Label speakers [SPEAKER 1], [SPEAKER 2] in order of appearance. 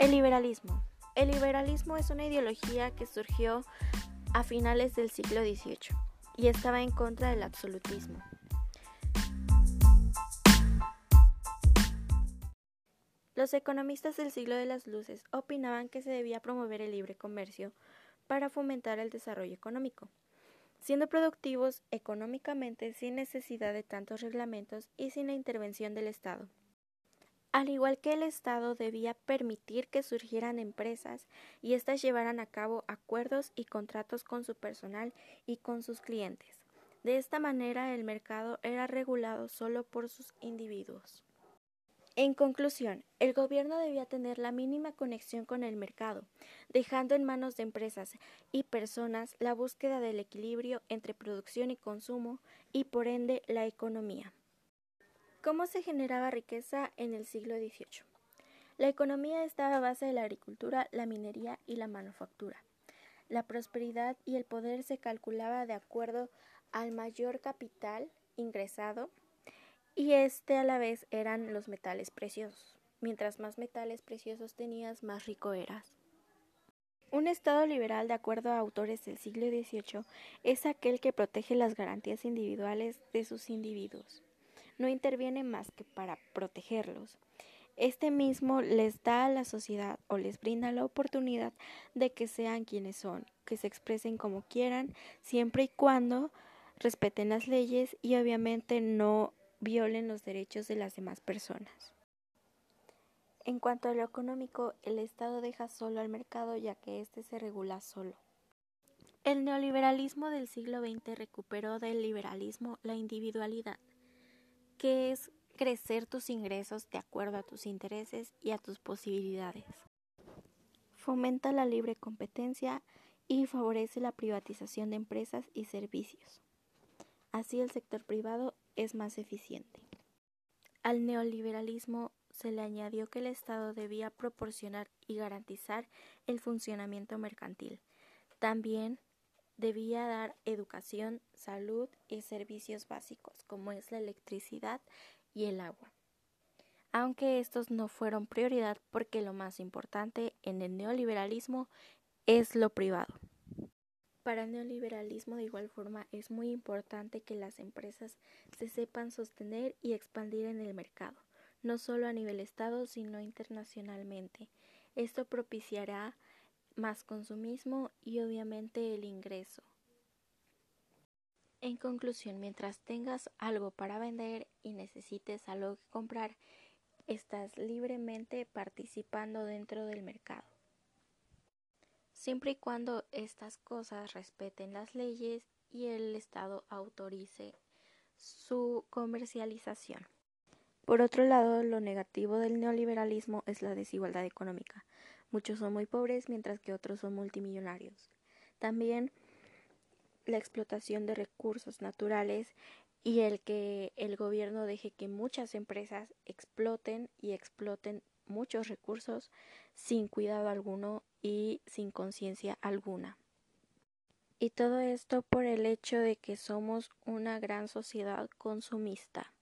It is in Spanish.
[SPEAKER 1] El liberalismo. El liberalismo es una ideología que surgió a finales del siglo XVIII y estaba en contra del absolutismo. Los economistas del siglo de las luces opinaban que se debía promover el libre comercio para fomentar el desarrollo económico, siendo productivos económicamente sin necesidad de tantos reglamentos y sin la intervención del Estado. Al igual que el Estado debía permitir que surgieran empresas y éstas llevaran a cabo acuerdos y contratos con su personal y con sus clientes. De esta manera el mercado era regulado solo por sus individuos. En conclusión, el gobierno debía tener la mínima conexión con el mercado, dejando en manos de empresas y personas la búsqueda del equilibrio entre producción y consumo y por ende la economía. ¿Cómo se generaba riqueza en el siglo XVIII? La economía estaba a base de la agricultura, la minería y la manufactura. La prosperidad y el poder se calculaba de acuerdo al mayor capital ingresado y este a la vez eran los metales preciosos. Mientras más metales preciosos tenías, más rico eras. Un Estado liberal, de acuerdo a autores del siglo XVIII, es aquel que protege las garantías individuales de sus individuos no interviene más que para protegerlos. Este mismo les da a la sociedad o les brinda la oportunidad de que sean quienes son, que se expresen como quieran, siempre y cuando respeten las leyes y obviamente no violen los derechos de las demás personas. En cuanto a lo económico, el Estado deja solo al mercado ya que éste se regula solo. El neoliberalismo del siglo XX recuperó del liberalismo la individualidad que es crecer tus ingresos de acuerdo a tus intereses y a tus posibilidades. Fomenta la libre competencia y favorece la privatización de empresas y servicios. Así el sector privado es más eficiente. Al neoliberalismo se le añadió que el Estado debía proporcionar y garantizar el funcionamiento mercantil. También debía dar educación, salud y servicios básicos como es la electricidad y el agua. Aunque estos no fueron prioridad porque lo más importante en el neoliberalismo es lo privado. Para el neoliberalismo de igual forma es muy importante que las empresas se sepan sostener y expandir en el mercado, no solo a nivel Estado, sino internacionalmente. Esto propiciará más consumismo y obviamente el ingreso. En conclusión, mientras tengas algo para vender y necesites algo que comprar, estás libremente participando dentro del mercado. Siempre y cuando estas cosas respeten las leyes y el Estado autorice su comercialización. Por otro lado, lo negativo del neoliberalismo es la desigualdad económica. Muchos son muy pobres mientras que otros son multimillonarios. También la explotación de recursos naturales y el que el gobierno deje que muchas empresas exploten y exploten muchos recursos sin cuidado alguno y sin conciencia alguna. Y todo esto por el hecho de que somos una gran sociedad consumista.